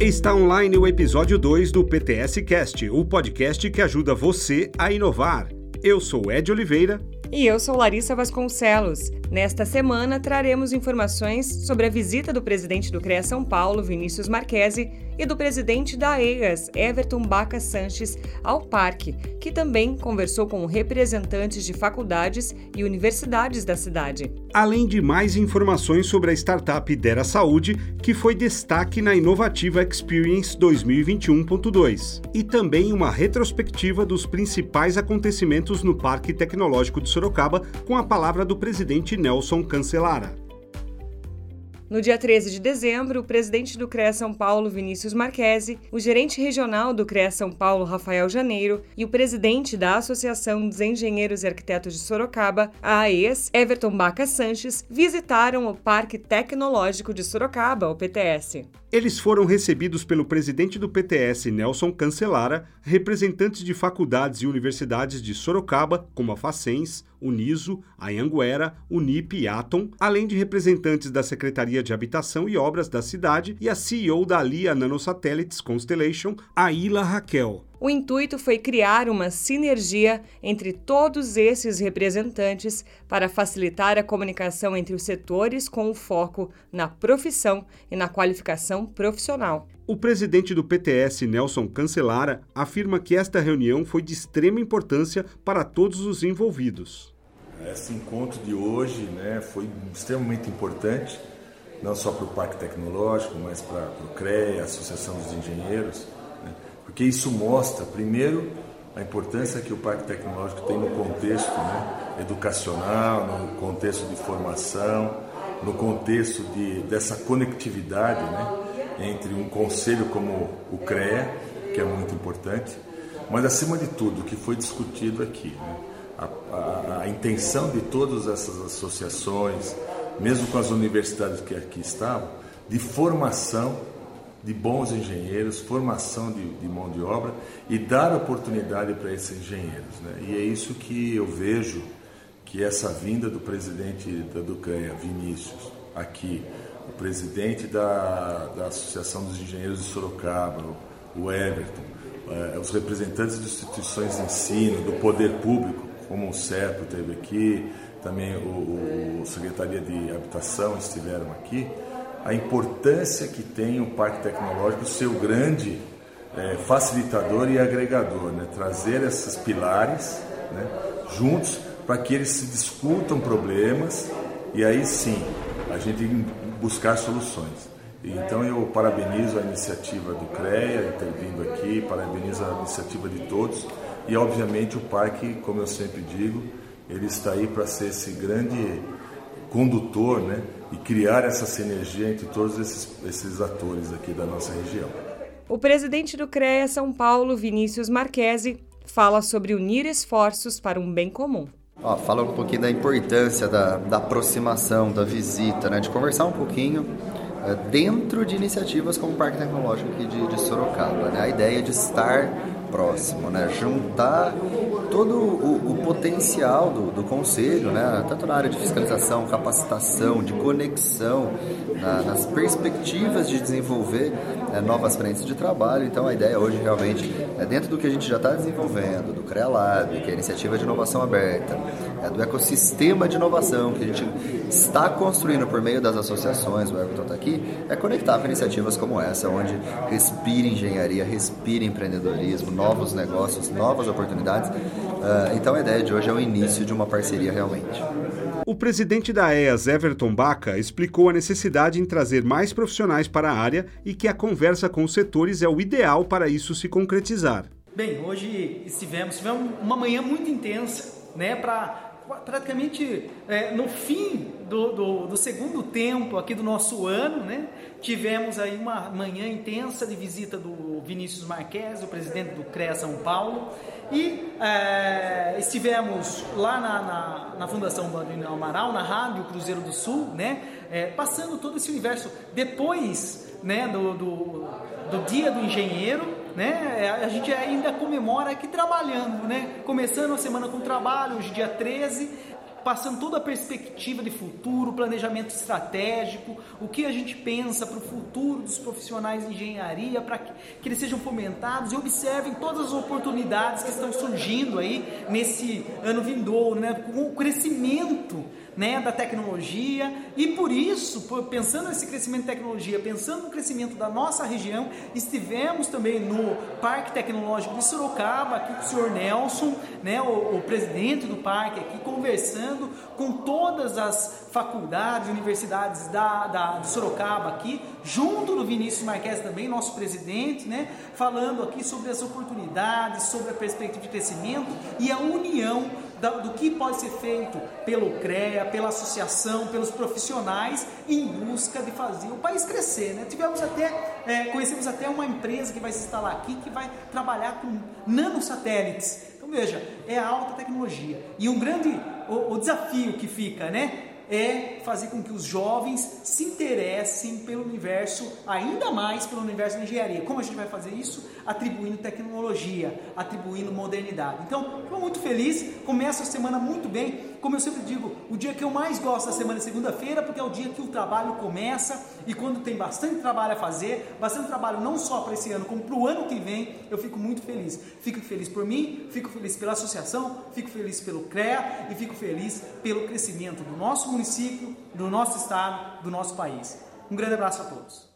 Está online o episódio 2 do PTS Cast, o podcast que ajuda você a inovar. Eu sou Ed Oliveira. E eu sou Larissa Vasconcelos. Nesta semana traremos informações sobre a visita do presidente do CREA São Paulo, Vinícius Marquesi, e do presidente da EAS, Everton Baca Sanches, ao parque, que também conversou com representantes de faculdades e universidades da cidade. Além de mais informações sobre a startup Dera Saúde, que foi destaque na Inovativa Experience 2021.2, e também uma retrospectiva dos principais acontecimentos no Parque Tecnológico de Sorocaba, com a palavra do presidente Nelson Cancelara. No dia 13 de dezembro, o presidente do CREA São Paulo, Vinícius Marquesi, o gerente regional do CREA São Paulo, Rafael Janeiro, e o presidente da Associação dos Engenheiros e Arquitetos de Sorocaba, a AES, Everton Baca Sanches, visitaram o Parque Tecnológico de Sorocaba, o PTS. Eles foram recebidos pelo presidente do PTS, Nelson Cancelara, representantes de faculdades e universidades de Sorocaba, como a Facens, Uniso, Anhanguera, Unip e Atom, além de representantes da Secretaria de Habitação e Obras da cidade e a CEO da Lia Nanosatellites Constellation, Aila Raquel. O intuito foi criar uma sinergia entre todos esses representantes para facilitar a comunicação entre os setores com o foco na profissão e na qualificação profissional. O presidente do PTS, Nelson Cancelara, afirma que esta reunião foi de extrema importância para todos os envolvidos. Esse encontro de hoje né, foi extremamente importante, não só para o Parque Tecnológico, mas para o CREA, a Associação dos Engenheiros porque isso mostra, primeiro, a importância que o Parque Tecnológico tem no contexto né, educacional, no contexto de formação, no contexto de, dessa conectividade né, entre um conselho como o CREA, que é muito importante, mas acima de tudo, o que foi discutido aqui, né, a, a, a intenção de todas essas associações, mesmo com as universidades que aqui estavam, de formação de bons engenheiros, formação de, de, mão de obra e dar oportunidade para esses engenheiros. Né? E é isso que eu vejo que essa vinda do presidente da Ducanha, Vinícius, aqui, o presidente da, da Associação dos Engenheiros de Sorocaba, o Everton, eh, os representantes de instituições de ensino, do poder público, como o CEPO teve aqui, também o, o Secretaria de Habitação estiveram aqui, a importância que tem o Parque Tecnológico ser o grande é, facilitador e agregador, né? trazer esses pilares né, juntos para que eles se discutam problemas e aí sim a gente buscar soluções. Então eu parabenizo a iniciativa do CREA vindo aqui, parabenizo a iniciativa de todos e obviamente o parque, como eu sempre digo, ele está aí para ser esse grande condutor, né? e criar essa sinergia entre todos esses, esses atores aqui da nossa região. O presidente do CREA São Paulo, Vinícius Marquesi, fala sobre unir esforços para um bem comum. Ó, fala um pouquinho da importância da, da aproximação, da visita, né? de conversar um pouquinho é, dentro de iniciativas como o Parque Tecnológico aqui de, de Sorocaba. Né? A ideia de estar próximo, né? juntar todo o, o potencial do, do, conselho, né? tanto na área de fiscalização, capacitação, de conexão, na, nas perspectivas de desenvolver né, novas frentes de trabalho. Então a ideia hoje realmente é dentro do que a gente já está desenvolvendo, do CREALAB, que é a iniciativa de inovação aberta, é do ecossistema de inovação que a gente está construindo por meio das associações, o Everton está aqui, é conectar com iniciativas como essa, onde respira engenharia, respira empreendedorismo, novos negócios, novas oportunidades. Uh, então a ideia de hoje é o início de uma parceria realmente. O presidente da EAS, Everton Baca, explicou a necessidade em trazer mais profissionais para a área e que a conversa com os setores é o ideal para isso se concretizar. Bem, hoje estivemos, tivemos uma manhã muito intensa, né, para praticamente é, no fim do, do, do, segundo tempo aqui do nosso ano, né? Tivemos aí uma manhã intensa de visita do Vinícius Marques, o presidente do CREA São Paulo, e é, estivemos lá na, na, na Fundação Bandeirinha Amaral, na Rádio Cruzeiro do Sul, né? É, passando todo esse universo. Depois né, do, do, do Dia do Engenheiro, né? É, a gente ainda comemora aqui trabalhando, né? Começando a semana com trabalho, hoje dia 13, passando toda a perspectiva de futuro, planejamento estratégico, o que a gente pensa para o futuro dos profissionais de engenharia, para que, eles sejam fomentados e observem todas as oportunidades que estão surgindo aí nesse ano vindouro, né, com o crescimento né, da tecnologia. E por isso, pensando nesse crescimento de tecnologia, pensando no crescimento da nossa região, estivemos também no Parque Tecnológico de Sorocaba, aqui com o senhor Nelson, né, o, o presidente do parque aqui, conversando com todas as faculdades, universidades da, da, de Sorocaba aqui, junto do Vinícius Marques também, nosso presidente, né, falando aqui sobre as oportunidades, sobre a perspectiva de crescimento e a união do que pode ser feito pelo CREA, pela associação, pelos profissionais em busca de fazer o país crescer. Né? Tivemos até, é, conhecemos até uma empresa que vai se instalar aqui que vai trabalhar com nanosatélites. Então veja, é alta tecnologia. E um grande o, o desafio que fica, né? é fazer com que os jovens se interessem pelo universo, ainda mais pelo universo da engenharia. Como a gente vai fazer isso? Atribuindo tecnologia, atribuindo modernidade. Então, estou muito feliz, começo a semana muito bem. Como eu sempre digo, o dia que eu mais gosto da semana é segunda-feira, porque é o dia que o trabalho começa e quando tem bastante trabalho a fazer, bastante trabalho não só para esse ano, como para o ano que vem, eu fico muito feliz. Fico feliz por mim, fico feliz pela associação, fico feliz pelo CREA e fico feliz pelo crescimento do nosso município do nosso estado, do nosso país. Um grande abraço a todos.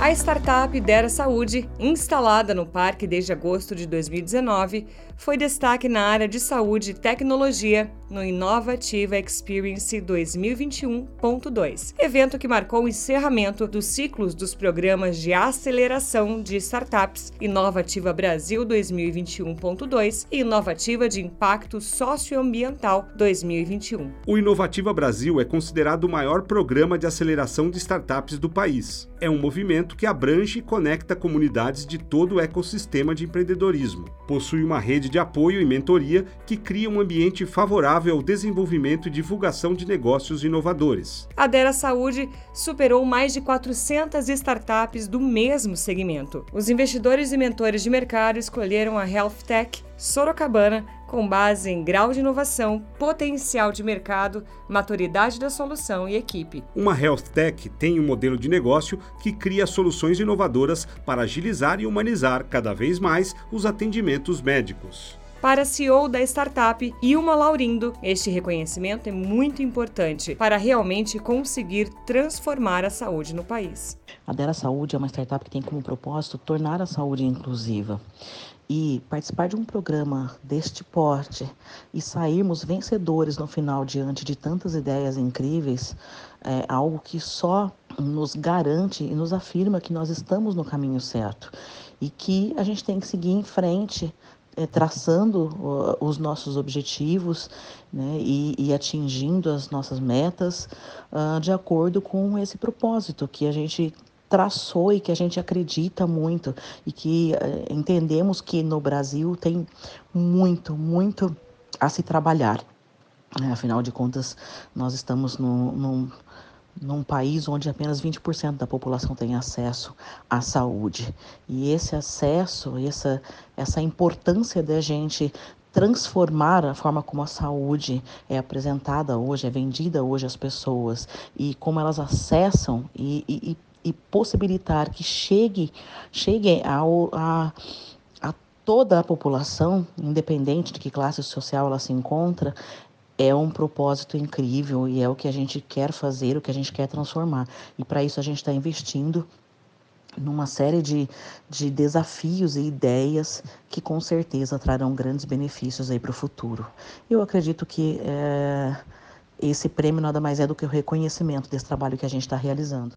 A startup Dera Saúde, instalada no parque desde agosto de 2019, foi destaque na área de saúde e tecnologia no Inovativa Experience 2021.2, evento que marcou o encerramento dos ciclos dos programas de aceleração de startups Inovativa Brasil 2021.2 e Inovativa de Impacto Socioambiental 2021. O Inovativa Brasil é considerado o maior programa de aceleração de startups do país. É um movimento que abrange e conecta comunidades de todo o ecossistema de empreendedorismo. Possui uma rede de apoio e mentoria que cria um ambiente favorável ao desenvolvimento e divulgação de negócios inovadores. A Dera Saúde superou mais de 400 startups do mesmo segmento. Os investidores e mentores de mercado escolheram a Health Tech Sorocabana com base em grau de inovação, potencial de mercado, maturidade da solução e equipe. Uma Health Tech tem um modelo de negócio que cria soluções inovadoras para agilizar e humanizar cada vez mais os atendimentos médicos. Para a CEO da startup, Ilma Laurindo, este reconhecimento é muito importante para realmente conseguir transformar a saúde no país. A Dera Saúde é uma startup que tem como propósito tornar a saúde inclusiva e participar de um programa deste porte e sairmos vencedores no final diante de tantas ideias incríveis é algo que só nos garante e nos afirma que nós estamos no caminho certo e que a gente tem que seguir em frente é, traçando os nossos objetivos né, e, e, atingindo as nossas metas uh, de acordo com esse propósito que a gente traçou e que a gente acredita muito e que eh, entendemos que no Brasil tem muito, muito a se trabalhar. É, afinal de contas, nós estamos no, num, num país onde apenas 20% da população tem acesso à saúde. E esse acesso, essa, essa importância da gente transformar a forma como a saúde é apresentada hoje, é vendida hoje às pessoas e como elas acessam e, e, e e possibilitar que chegue, chegue ao, a, a toda a população, independente de que classe social ela se encontra, é um propósito incrível e é o que a gente quer fazer, o que a gente quer transformar. E para isso a gente está investindo numa série de, de desafios e ideias que com certeza trarão grandes benefícios aí para o futuro. Eu acredito que é, esse prêmio nada mais é do que o reconhecimento desse trabalho que a gente está realizando.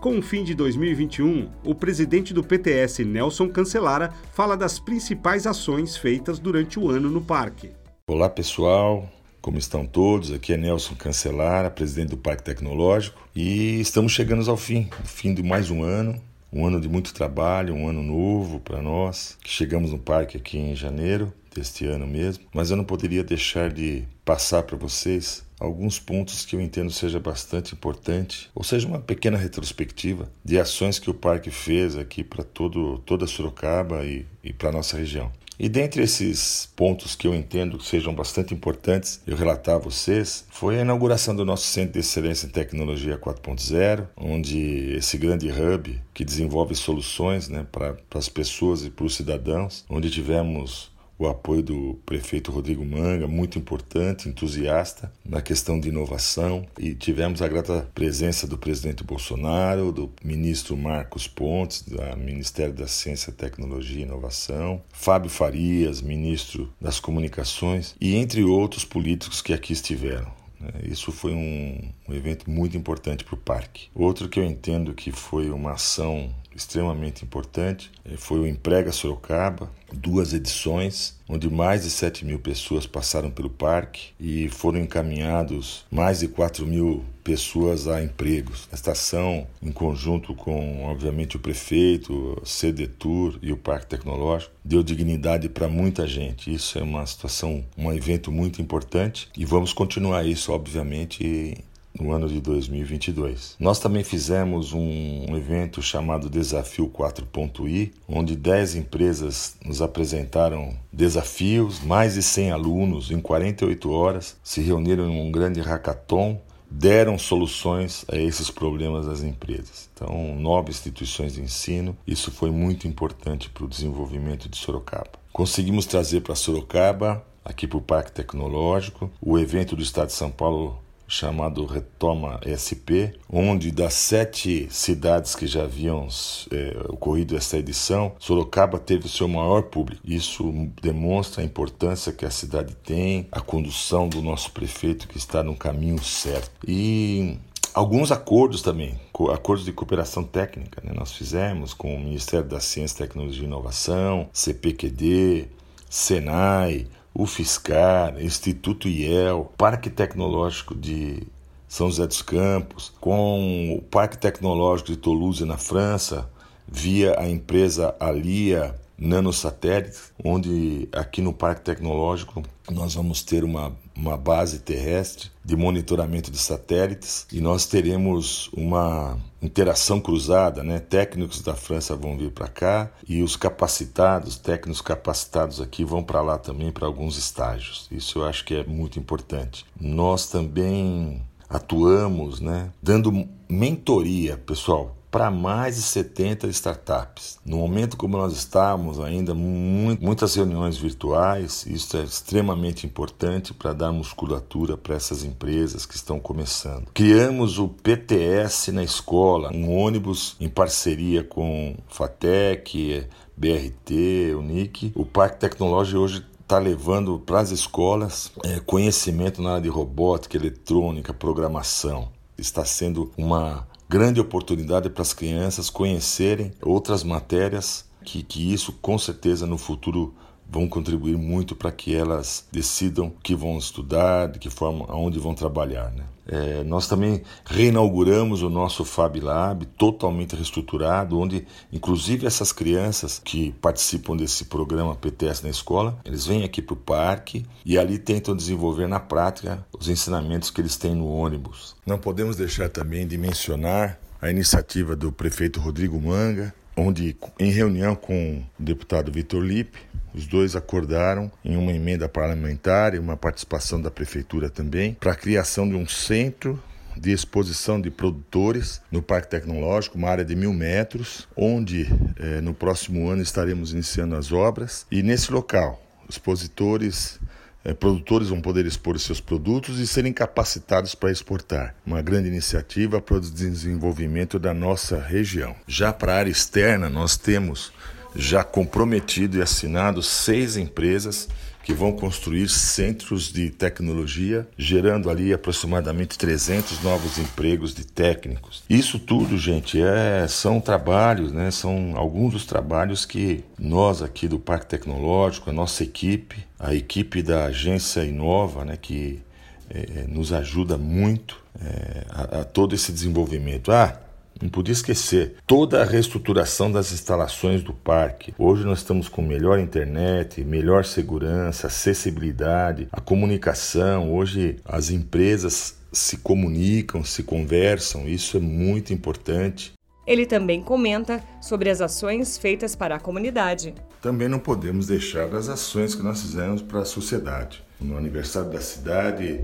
Com o fim de 2021, o presidente do PTS, Nelson Cancelara, fala das principais ações feitas durante o ano no parque. Olá, pessoal. Como estão todos? Aqui é Nelson Cancelara, presidente do Parque Tecnológico, e estamos chegando ao fim, fim de mais um ano, um ano de muito trabalho, um ano novo para nós, que chegamos no parque aqui em janeiro deste ano mesmo, mas eu não poderia deixar de passar para vocês alguns pontos que eu entendo seja bastante importante, ou seja, uma pequena retrospectiva de ações que o parque fez aqui para toda Sorocaba e, e para nossa região. E dentre esses pontos que eu entendo que sejam bastante importantes eu relatar a vocês, foi a inauguração do nosso Centro de Excelência em Tecnologia 4.0, onde esse grande hub que desenvolve soluções né, para as pessoas e para os cidadãos, onde tivemos o apoio do prefeito Rodrigo Manga, muito importante, entusiasta na questão de inovação, e tivemos a grata presença do presidente Bolsonaro, do ministro Marcos Pontes, do Ministério da Ciência, Tecnologia e Inovação, Fábio Farias, ministro das Comunicações, e entre outros políticos que aqui estiveram. Né? Isso foi um, um evento muito importante para o parque. Outro que eu entendo que foi uma ação extremamente importante eh, foi o Emprega Sorocaba, duas edições, onde mais de 7 mil pessoas passaram pelo parque e foram encaminhados mais de 4 mil pessoas a empregos. Esta ação, em conjunto com, obviamente, o prefeito, CDTUR e o Parque Tecnológico, deu dignidade para muita gente. Isso é uma situação, um evento muito importante e vamos continuar isso, obviamente, no ano de 2022. Nós também fizemos um evento chamado Desafio 4.i, onde 10 empresas nos apresentaram desafios, mais de 100 alunos em 48 horas se reuniram em um grande hackathon deram soluções a esses problemas das empresas. Então, nove instituições de ensino, isso foi muito importante para o desenvolvimento de Sorocaba. Conseguimos trazer para Sorocaba, aqui para o Parque Tecnológico, o evento do Estado de São Paulo chamado Retoma SP, onde das sete cidades que já haviam é, ocorrido essa edição, Sorocaba teve o seu maior público. Isso demonstra a importância que a cidade tem, a condução do nosso prefeito que está no caminho certo. E alguns acordos também, acordos de cooperação técnica, né? nós fizemos com o Ministério da Ciência, Tecnologia e Inovação, CPQD, Senai, o Fiscar, Instituto IEL, Parque Tecnológico de São José dos Campos, com o Parque Tecnológico de Toulouse na França, via a empresa Alia Nanosatélites, onde aqui no Parque Tecnológico nós vamos ter uma, uma base terrestre de monitoramento de satélites e nós teremos uma interação cruzada, né? Técnicos da França vão vir para cá e os capacitados, técnicos capacitados aqui vão para lá também para alguns estágios. Isso eu acho que é muito importante. Nós também atuamos, né, dando mentoria, pessoal, para mais de 70 startups. No momento como nós estamos, ainda muitas reuniões virtuais, isso é extremamente importante para dar musculatura para essas empresas que estão começando. Criamos o PTS na escola, um ônibus em parceria com Fatec, BRT, Unic. O Parque Tecnológico hoje está levando para as escolas é, conhecimento na área de robótica, eletrônica, programação. Está sendo uma grande oportunidade para as crianças conhecerem outras matérias que, que isso com certeza no futuro vão contribuir muito para que elas decidam o que vão estudar, de que forma, aonde vão trabalhar. Né? É, nós também reinauguramos o nosso Fab Lab, totalmente reestruturado, onde inclusive essas crianças que participam desse programa PTS na escola, eles vêm aqui para o parque e ali tentam desenvolver na prática os ensinamentos que eles têm no ônibus. Não podemos deixar também de mencionar a iniciativa do prefeito Rodrigo Manga, onde, em reunião com o deputado Vitor Lippe, os dois acordaram em uma emenda parlamentar e uma participação da prefeitura também para a criação de um centro de exposição de produtores no Parque Tecnológico, uma área de mil metros, onde eh, no próximo ano estaremos iniciando as obras. E nesse local, expositores, eh, produtores vão poder expor seus produtos e serem capacitados para exportar. Uma grande iniciativa para o desenvolvimento da nossa região. Já para a área externa, nós temos já comprometido e assinado seis empresas que vão construir centros de tecnologia, gerando ali aproximadamente 300 novos empregos de técnicos. Isso tudo, gente, é, são trabalhos, né? São alguns dos trabalhos que nós aqui do Parque Tecnológico, a nossa equipe, a equipe da agência Inova, né? Que é, nos ajuda muito é, a, a todo esse desenvolvimento. Ah, não podia esquecer toda a reestruturação das instalações do parque. Hoje nós estamos com melhor internet, melhor segurança, acessibilidade, a comunicação. Hoje as empresas se comunicam, se conversam, isso é muito importante. Ele também comenta sobre as ações feitas para a comunidade. Também não podemos deixar das ações que nós fizemos para a sociedade. No aniversário da cidade,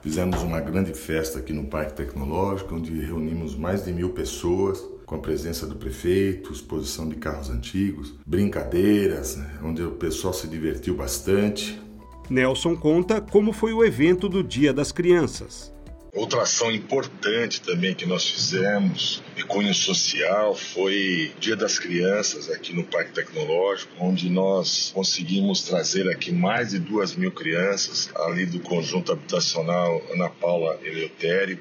fizemos uma grande festa aqui no Parque Tecnológico, onde reunimos mais de mil pessoas, com a presença do prefeito, exposição de carros antigos, brincadeiras, onde o pessoal se divertiu bastante. Nelson conta como foi o evento do Dia das Crianças. Outra ação importante também que nós fizemos, e cunho social, foi Dia das Crianças aqui no Parque Tecnológico, onde nós conseguimos trazer aqui mais de duas mil crianças ali do conjunto habitacional Ana Paula Eleutério,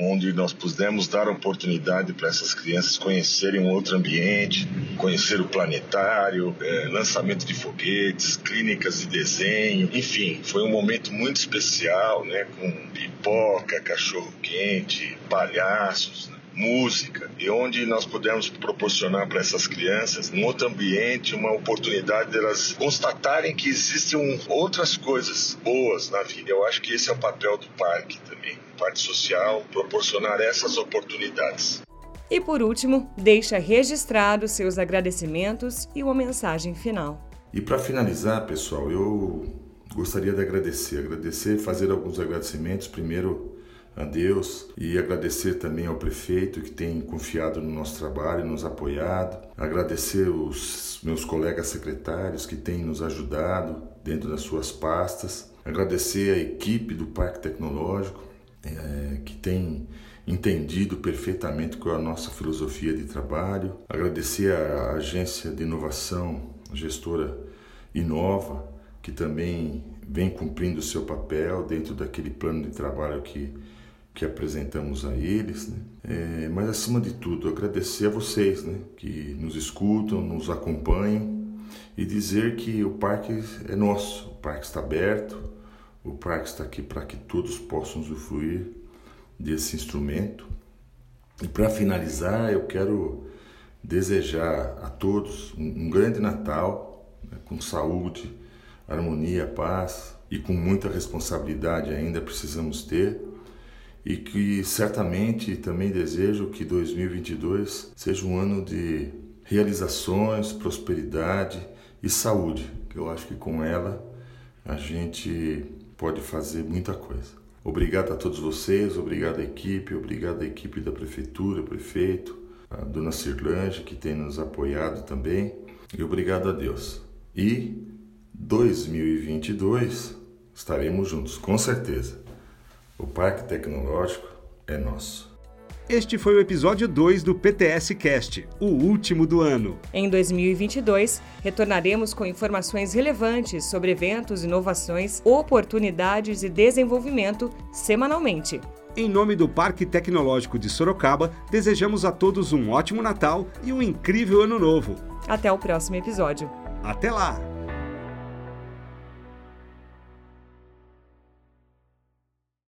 onde nós pudemos dar oportunidade para essas crianças conhecerem um outro ambiente, conhecer o planetário, é, lançamento de foguetes, clínicas de desenho, enfim, foi um momento muito especial, né, com pipoca, cachorro quente, palhaços, né? música, e onde nós pudemos proporcionar para essas crianças um outro ambiente, uma oportunidade delas constatarem que existem outras coisas boas na vida. Eu acho que esse é o papel do parque também, parte social, proporcionar essas oportunidades. E por último, deixa registrado seus agradecimentos e uma mensagem final. E para finalizar, pessoal, eu gostaria de agradecer, agradecer, fazer alguns agradecimentos. Primeiro, a Deus e agradecer também ao prefeito que tem confiado no nosso trabalho, nos apoiado. Agradecer os meus colegas secretários que têm nos ajudado dentro das suas pastas. Agradecer a equipe do Parque Tecnológico é, que tem entendido perfeitamente qual é a nossa filosofia de trabalho. Agradecer à agência de inovação, a gestora Inova, que também vem cumprindo o seu papel dentro daquele plano de trabalho que que apresentamos a eles, né? é, mas acima de tudo agradecer a vocês, né? que nos escutam, nos acompanham e dizer que o parque é nosso, o parque está aberto, o parque está aqui para que todos possam usufruir desse instrumento. E para finalizar, eu quero desejar a todos um, um grande Natal, né? com saúde, harmonia, paz e com muita responsabilidade ainda precisamos ter e que certamente também desejo que 2022 seja um ano de realizações, prosperidade e saúde, eu acho que com ela a gente pode fazer muita coisa. Obrigado a todos vocês, obrigado à equipe, obrigado à equipe da prefeitura, prefeito, a dona Cirlange que tem nos apoiado também, e obrigado a Deus. E 2022 estaremos juntos, com certeza. O Parque Tecnológico é nosso. Este foi o episódio 2 do PTS Cast, o último do ano. Em 2022, retornaremos com informações relevantes sobre eventos, inovações, oportunidades e desenvolvimento semanalmente. Em nome do Parque Tecnológico de Sorocaba, desejamos a todos um ótimo Natal e um incrível Ano Novo. Até o próximo episódio. Até lá!